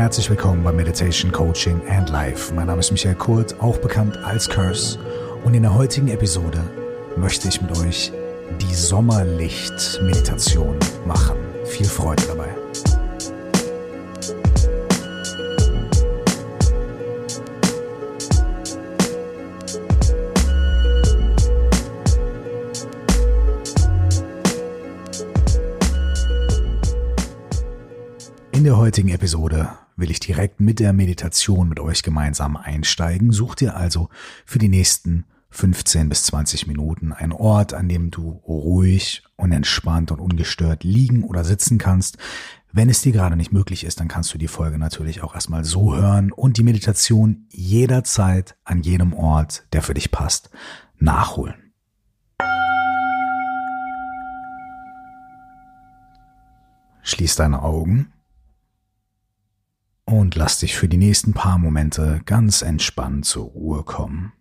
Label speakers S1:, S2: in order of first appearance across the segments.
S1: Herzlich willkommen bei Meditation Coaching and Life. Mein Name ist Michael Kurt, auch bekannt als Curse. Und in der heutigen Episode möchte ich mit euch die Sommerlicht-Meditation machen. Viel Freude dabei. In der heutigen Episode will ich direkt mit der Meditation mit euch gemeinsam einsteigen. Such dir also für die nächsten 15 bis 20 Minuten einen Ort, an dem du ruhig und entspannt und ungestört liegen oder sitzen kannst. Wenn es dir gerade nicht möglich ist, dann kannst du die Folge natürlich auch erstmal so hören und die Meditation jederzeit an jedem Ort, der für dich passt, nachholen. Schließ deine Augen und lass dich für die nächsten paar Momente ganz entspannt zur Ruhe kommen.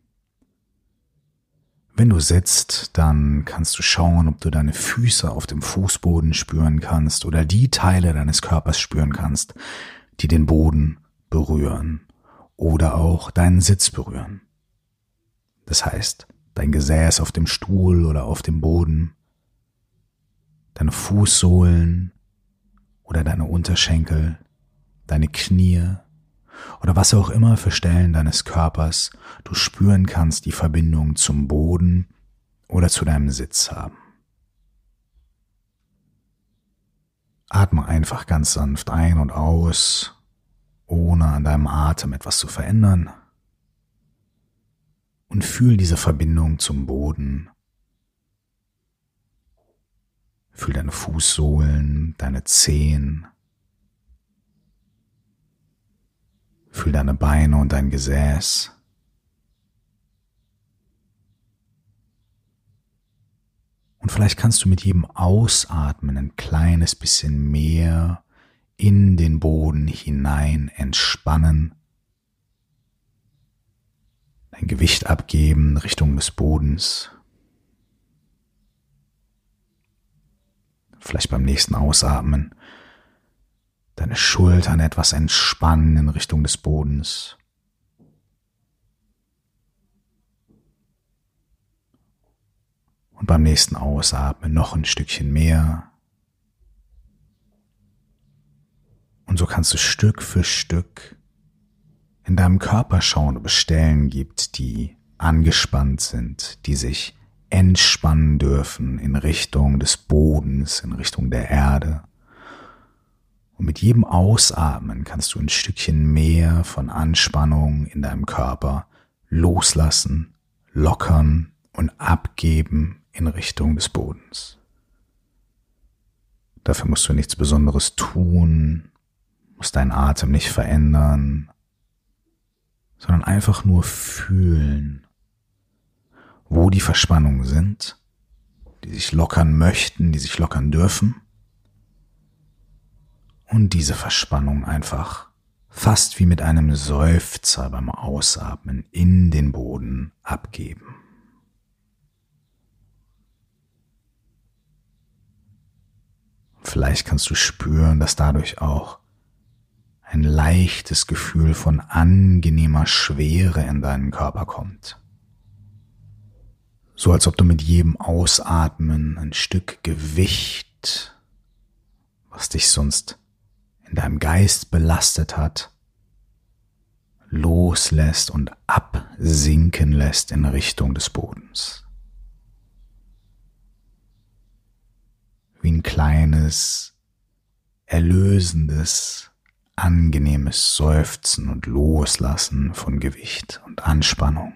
S1: Wenn du sitzt, dann kannst du schauen, ob du deine Füße auf dem Fußboden spüren kannst oder die Teile deines Körpers spüren kannst, die den Boden berühren oder auch deinen Sitz berühren. Das heißt, dein Gesäß auf dem Stuhl oder auf dem Boden, deine Fußsohlen oder deine Unterschenkel, deine Knie oder was auch immer für Stellen deines Körpers du spüren kannst, die Verbindung zum Boden oder zu deinem Sitz haben. Atme einfach ganz sanft ein und aus, ohne an deinem Atem etwas zu verändern. Und fühl diese Verbindung zum Boden. Fühl deine Fußsohlen, deine Zehen, Fühl deine Beine und dein Gesäß. Und vielleicht kannst du mit jedem Ausatmen ein kleines bisschen mehr in den Boden hinein entspannen, dein Gewicht abgeben Richtung des Bodens. Vielleicht beim nächsten Ausatmen deine Schultern etwas entspannen in Richtung des Bodens. Und beim nächsten Ausatmen noch ein Stückchen mehr. Und so kannst du Stück für Stück in deinem Körper schauen, ob es Stellen gibt, die angespannt sind, die sich entspannen dürfen in Richtung des Bodens, in Richtung der Erde. Und mit jedem Ausatmen kannst du ein Stückchen mehr von Anspannung in deinem Körper loslassen, lockern und abgeben in Richtung des Bodens. Dafür musst du nichts Besonderes tun, musst deinen Atem nicht verändern, sondern einfach nur fühlen, wo die Verspannungen sind, die sich lockern möchten, die sich lockern dürfen und diese Verspannung einfach fast wie mit einem Seufzer beim Ausatmen in den Boden abgeben. Vielleicht kannst du spüren, dass dadurch auch ein leichtes Gefühl von angenehmer Schwere in deinen Körper kommt. So als ob du mit jedem Ausatmen ein Stück Gewicht, was dich sonst in deinem Geist belastet hat, loslässt und absinken lässt in Richtung des Bodens. Wie ein kleines, erlösendes, angenehmes Seufzen und Loslassen von Gewicht und Anspannung.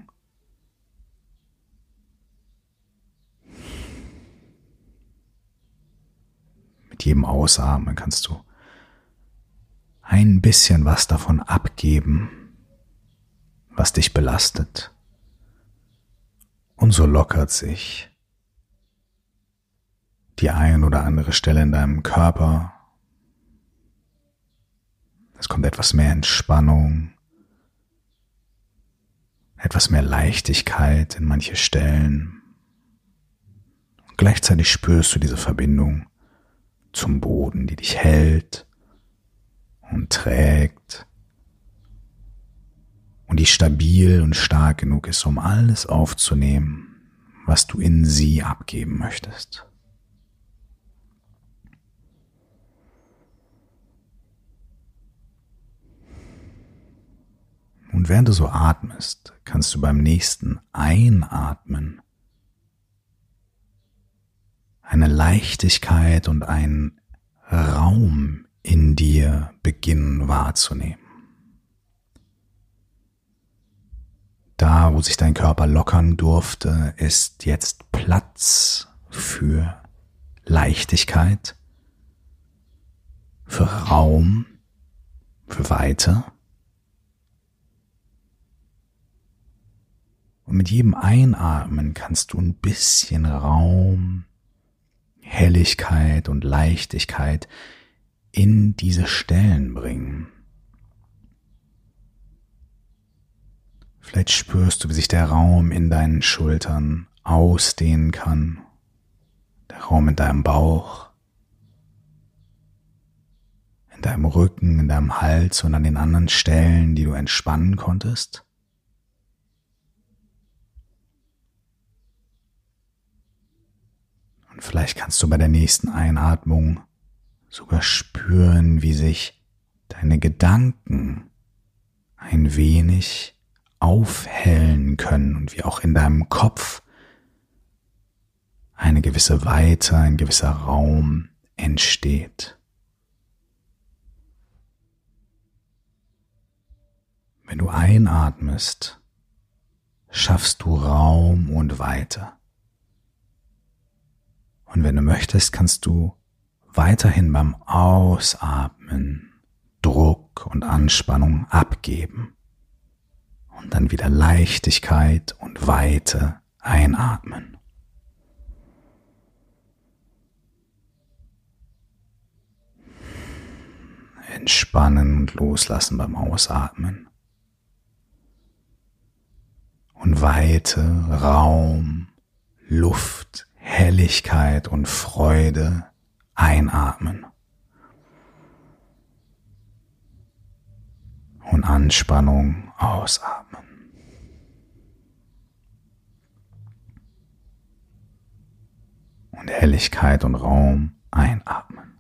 S1: Mit jedem Ausatmen kannst du ein bisschen was davon abgeben, was dich belastet. Und so lockert sich die ein oder andere Stelle in deinem Körper. Es kommt etwas mehr Entspannung, etwas mehr Leichtigkeit in manche Stellen. Und gleichzeitig spürst du diese Verbindung zum Boden, die dich hält und trägt und die stabil und stark genug ist, um alles aufzunehmen, was du in sie abgeben möchtest. Und während du so atmest, kannst du beim nächsten Einatmen eine Leichtigkeit und einen Raum in dir beginnen wahrzunehmen. Da, wo sich dein Körper lockern durfte, ist jetzt Platz für Leichtigkeit, für Raum, für Weite. Und mit jedem Einatmen kannst du ein bisschen Raum, Helligkeit und Leichtigkeit in diese Stellen bringen. Vielleicht spürst du, wie sich der Raum in deinen Schultern ausdehnen kann, der Raum in deinem Bauch, in deinem Rücken, in deinem Hals und an den anderen Stellen, die du entspannen konntest. Und vielleicht kannst du bei der nächsten Einatmung sogar spüren, wie sich deine Gedanken ein wenig aufhellen können und wie auch in deinem Kopf eine gewisse Weite, ein gewisser Raum entsteht. Wenn du einatmest, schaffst du Raum und Weite. Und wenn du möchtest, kannst du weiterhin beim Ausatmen Druck und Anspannung abgeben und dann wieder Leichtigkeit und Weite einatmen. Entspannen und loslassen beim Ausatmen. Und Weite, Raum, Luft, Helligkeit und Freude einatmen. Und Anspannung ausatmen. Und Helligkeit und Raum einatmen.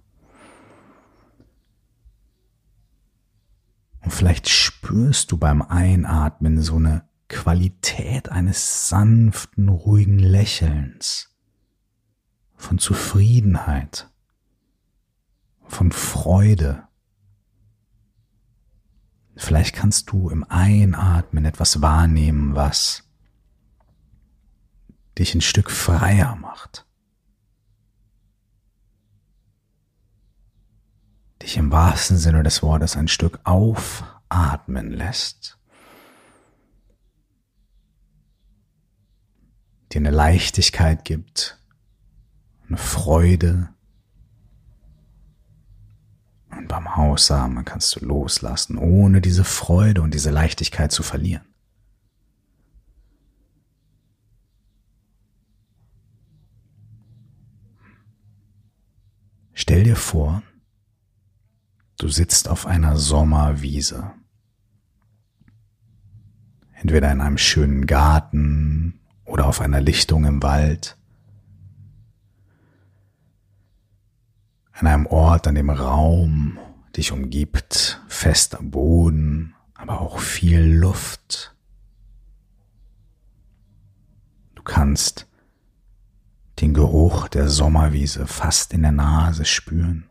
S1: Und vielleicht spürst du beim Einatmen so eine Qualität eines sanften, ruhigen Lächelns, von Zufriedenheit, von Freude. Vielleicht kannst du im Einatmen etwas wahrnehmen, was dich ein Stück freier macht. Dich im wahrsten Sinne des Wortes ein Stück aufatmen lässt. Dir eine Leichtigkeit gibt, eine Freude, und beim Aussamen kannst du loslassen, ohne diese Freude und diese Leichtigkeit zu verlieren. Stell dir vor, du sitzt auf einer Sommerwiese. Entweder in einem schönen Garten oder auf einer Lichtung im Wald. An einem Ort, an dem Raum dich umgibt, fester Boden, aber auch viel Luft. Du kannst den Geruch der Sommerwiese fast in der Nase spüren.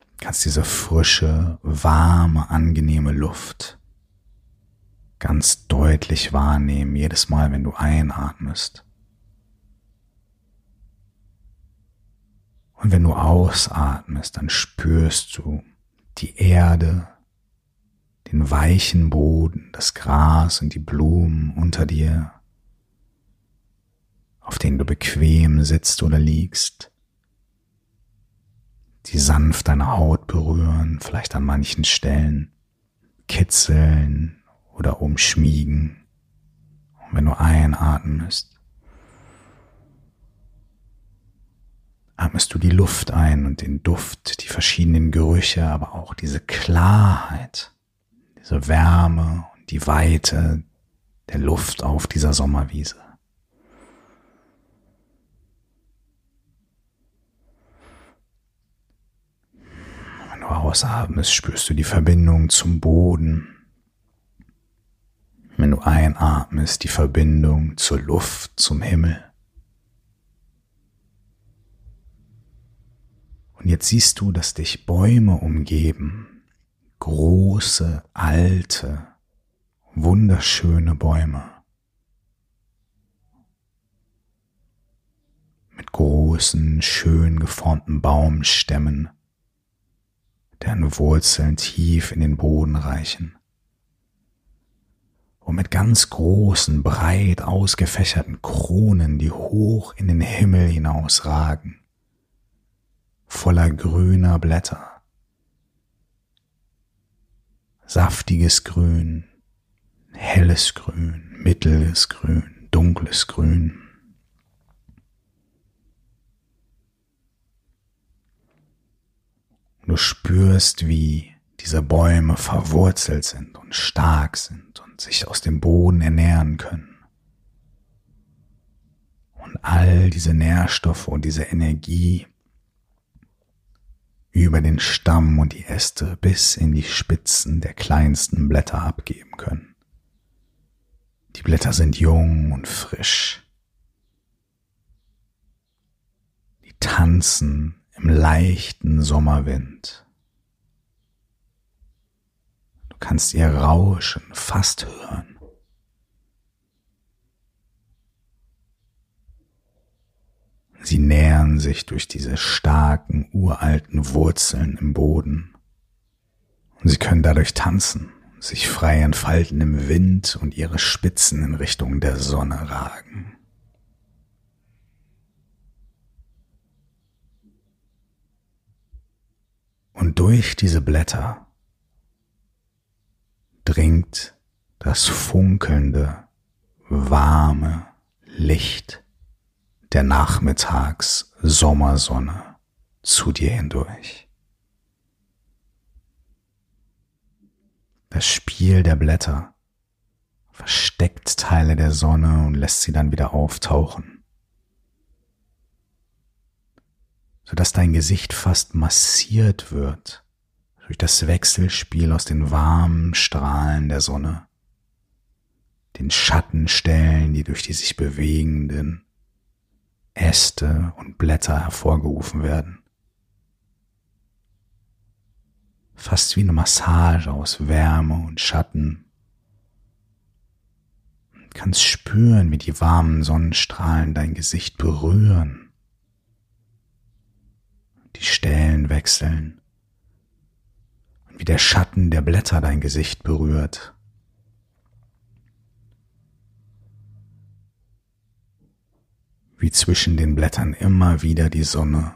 S1: Du kannst diese frische, warme, angenehme Luft ganz deutlich wahrnehmen, jedes Mal, wenn du einatmest. Und wenn du ausatmest, dann spürst du die Erde, den weichen Boden, das Gras und die Blumen unter dir, auf denen du bequem sitzt oder liegst, die sanft deine Haut berühren, vielleicht an manchen Stellen kitzeln oder umschmiegen. Und wenn du einatmest, atmest du die Luft ein und den Duft, die verschiedenen Gerüche, aber auch diese Klarheit, diese Wärme und die Weite der Luft auf dieser Sommerwiese. Wenn du ausatmest, spürst du die Verbindung zum Boden. Wenn du einatmest, die Verbindung zur Luft, zum Himmel. Und jetzt siehst du, dass dich Bäume umgeben, große, alte, wunderschöne Bäume. Mit großen, schön geformten Baumstämmen, deren Wurzeln tief in den Boden reichen. Und mit ganz großen, breit ausgefächerten Kronen, die hoch in den Himmel hinausragen voller grüner Blätter. Saftiges Grün, helles Grün, mittleres Grün, dunkles Grün. Du spürst, wie diese Bäume verwurzelt sind und stark sind und sich aus dem Boden ernähren können. Und all diese Nährstoffe und diese Energie über den Stamm und die Äste bis in die Spitzen der kleinsten Blätter abgeben können. Die Blätter sind jung und frisch. Die tanzen im leichten Sommerwind. Du kannst ihr Rauschen fast hören. Sie nähern sich durch diese starken, uralten Wurzeln im Boden. Und sie können dadurch tanzen, sich frei entfalten im Wind und ihre Spitzen in Richtung der Sonne ragen. Und durch diese Blätter dringt das funkelnde, warme Licht der Nachmittags Sommersonne zu dir hindurch. Das Spiel der Blätter versteckt Teile der Sonne und lässt sie dann wieder auftauchen, sodass dein Gesicht fast massiert wird durch das Wechselspiel aus den warmen Strahlen der Sonne, den Schattenstellen, die durch die sich bewegenden Äste und Blätter hervorgerufen werden. Fast wie eine Massage aus Wärme und Schatten. Du kannst spüren, wie die warmen Sonnenstrahlen dein Gesicht berühren. Die Stellen wechseln. Und wie der Schatten der Blätter dein Gesicht berührt. Wie zwischen den Blättern immer wieder die Sonne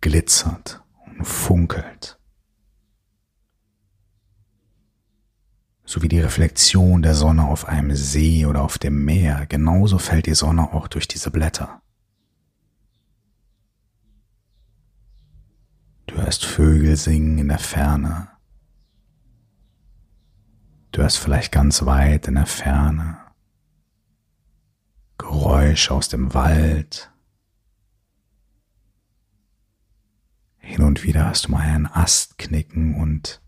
S1: glitzert und funkelt. So wie die Reflexion der Sonne auf einem See oder auf dem Meer, genauso fällt die Sonne auch durch diese Blätter. Du hörst Vögel singen in der Ferne. Du hörst vielleicht ganz weit in der Ferne Geräusch aus dem Wald. Hin und wieder hast du mal einen Ast knicken und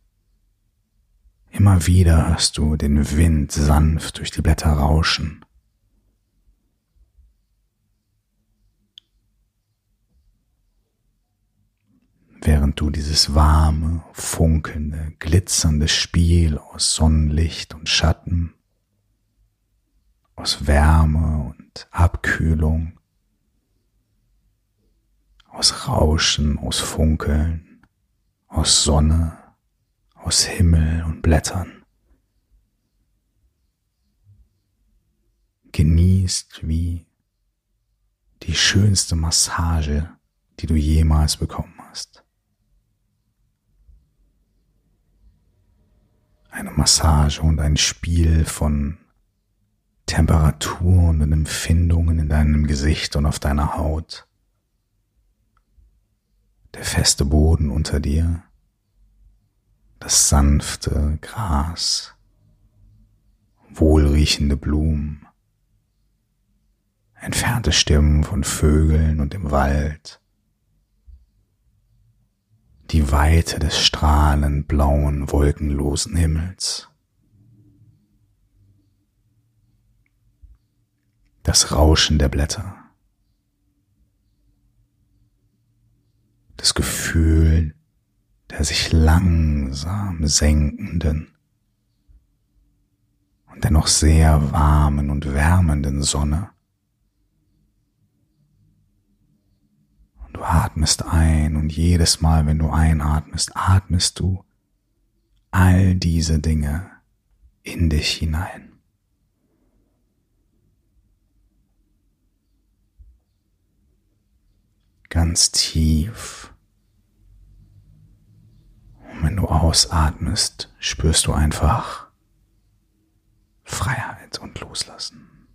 S1: immer wieder hörst du den Wind sanft durch die Blätter rauschen. Während du dieses warme, funkelnde, glitzernde Spiel aus Sonnenlicht und Schatten aus Wärme und Abkühlung, aus Rauschen, aus Funkeln, aus Sonne, aus Himmel und Blättern. Genießt wie die schönste Massage, die du jemals bekommen hast. Eine Massage und ein Spiel von Temperaturen und Empfindungen in deinem Gesicht und auf deiner Haut. der feste Boden unter dir, das sanfte Gras, wohlriechende Blumen, entfernte Stimmen von Vögeln und im Wald, die Weite des strahlend blauen, wolkenlosen Himmels. Das Rauschen der Blätter. Das Gefühl der sich langsam senkenden und dennoch sehr warmen und wärmenden Sonne. Du atmest ein und jedes Mal, wenn du einatmest, atmest du all diese Dinge in dich hinein. Ganz tief. Und wenn du ausatmest, spürst du einfach Freiheit und Loslassen.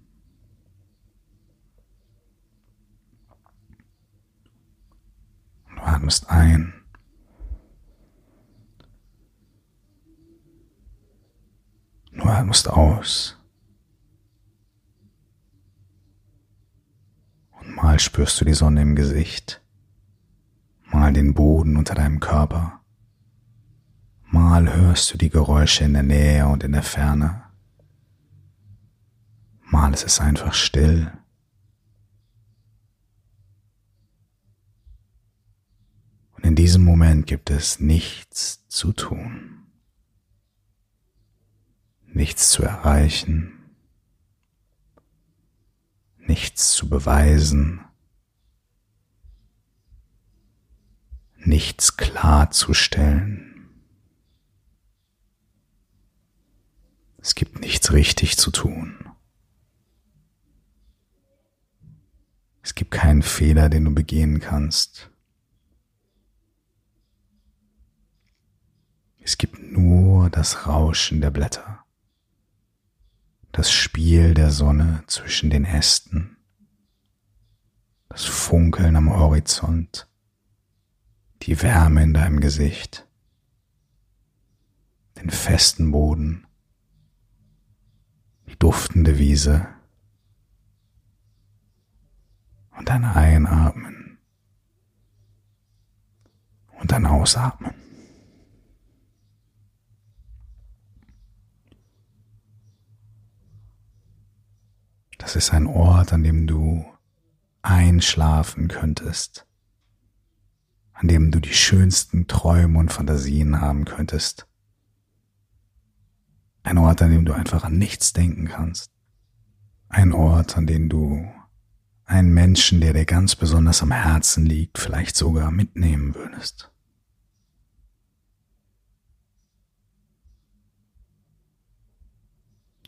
S1: Du atmest ein. Du atmest aus. Und mal spürst du die Sonne im Gesicht, mal den Boden unter deinem Körper, mal hörst du die Geräusche in der Nähe und in der Ferne, mal ist es einfach still. Und in diesem Moment gibt es nichts zu tun, nichts zu erreichen, nichts zu beweisen, nichts klarzustellen. Es gibt nichts richtig zu tun. Es gibt keinen Fehler, den du begehen kannst. Es gibt nur das Rauschen der Blätter, das Spiel der Sonne zwischen den Ästen, das Funkeln am Horizont, die Wärme in deinem Gesicht, den festen Boden, die duftende Wiese. Und dein Einatmen. Und dein Ausatmen. Das ist ein Ort, an dem du einschlafen könntest, an dem du die schönsten Träume und Fantasien haben könntest. Ein Ort, an dem du einfach an nichts denken kannst. Ein Ort, an dem du einen Menschen, der dir ganz besonders am Herzen liegt, vielleicht sogar mitnehmen würdest.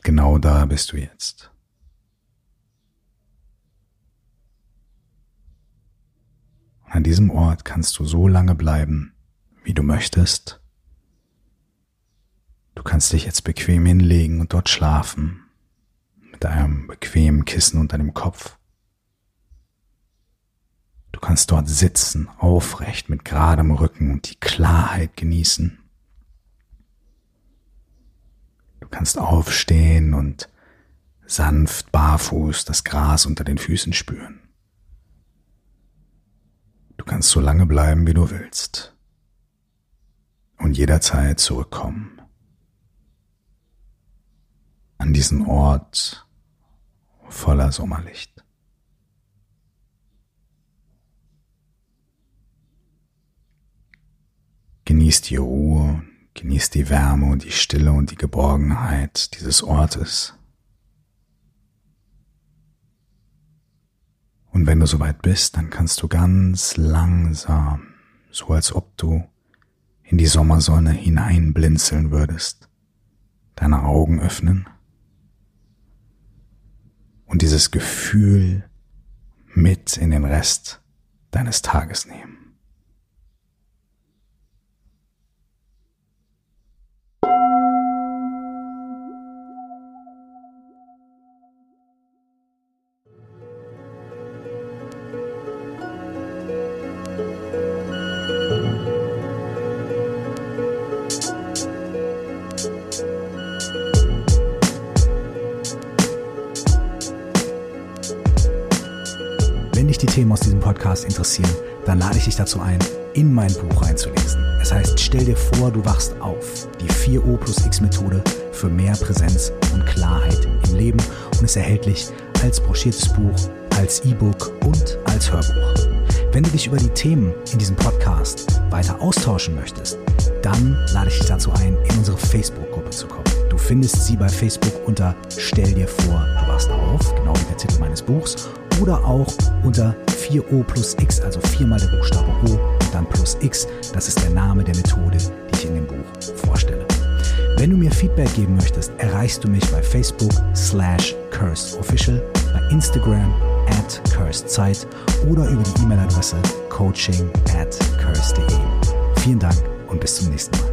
S1: Genau da bist du jetzt. An diesem Ort kannst du so lange bleiben, wie du möchtest. Du kannst dich jetzt bequem hinlegen und dort schlafen, mit einem bequemen Kissen unter dem Kopf. Du kannst dort sitzen, aufrecht, mit geradem Rücken und die Klarheit genießen. Du kannst aufstehen und sanft barfuß das Gras unter den Füßen spüren. Du kannst so lange bleiben, wie du willst und jederzeit zurückkommen an diesen Ort voller Sommerlicht. Genieß die Ruhe, genieß die Wärme und die Stille und die Geborgenheit dieses Ortes. Und wenn du soweit bist, dann kannst du ganz langsam, so als ob du in die Sommersonne hineinblinzeln würdest, deine Augen öffnen und dieses Gefühl mit in den Rest deines Tages nehmen. Podcast interessieren, dann lade ich dich dazu ein, in mein Buch reinzulesen. Es heißt, stell dir vor, du wachst auf. Die 4O plus X Methode für mehr Präsenz und Klarheit im Leben und ist erhältlich als broschiertes Buch, als E-Book und als Hörbuch. Wenn du dich über die Themen in diesem Podcast weiter austauschen möchtest, dann lade ich dich dazu ein, in unsere Facebook-Gruppe zu kommen. Du findest sie bei Facebook unter Stell dir vor, du wachst auf, genau wie der Titel meines Buchs, oder auch unter 4O plus X, also viermal der Buchstabe O und dann plus X. Das ist der Name der Methode, die ich in dem Buch vorstelle. Wenn du mir Feedback geben möchtest, erreichst du mich bei Facebook slash CursedOfficial, bei Instagram at CursedZeit oder über die E-Mail-Adresse coaching at curse.de. Vielen Dank und bis zum nächsten Mal.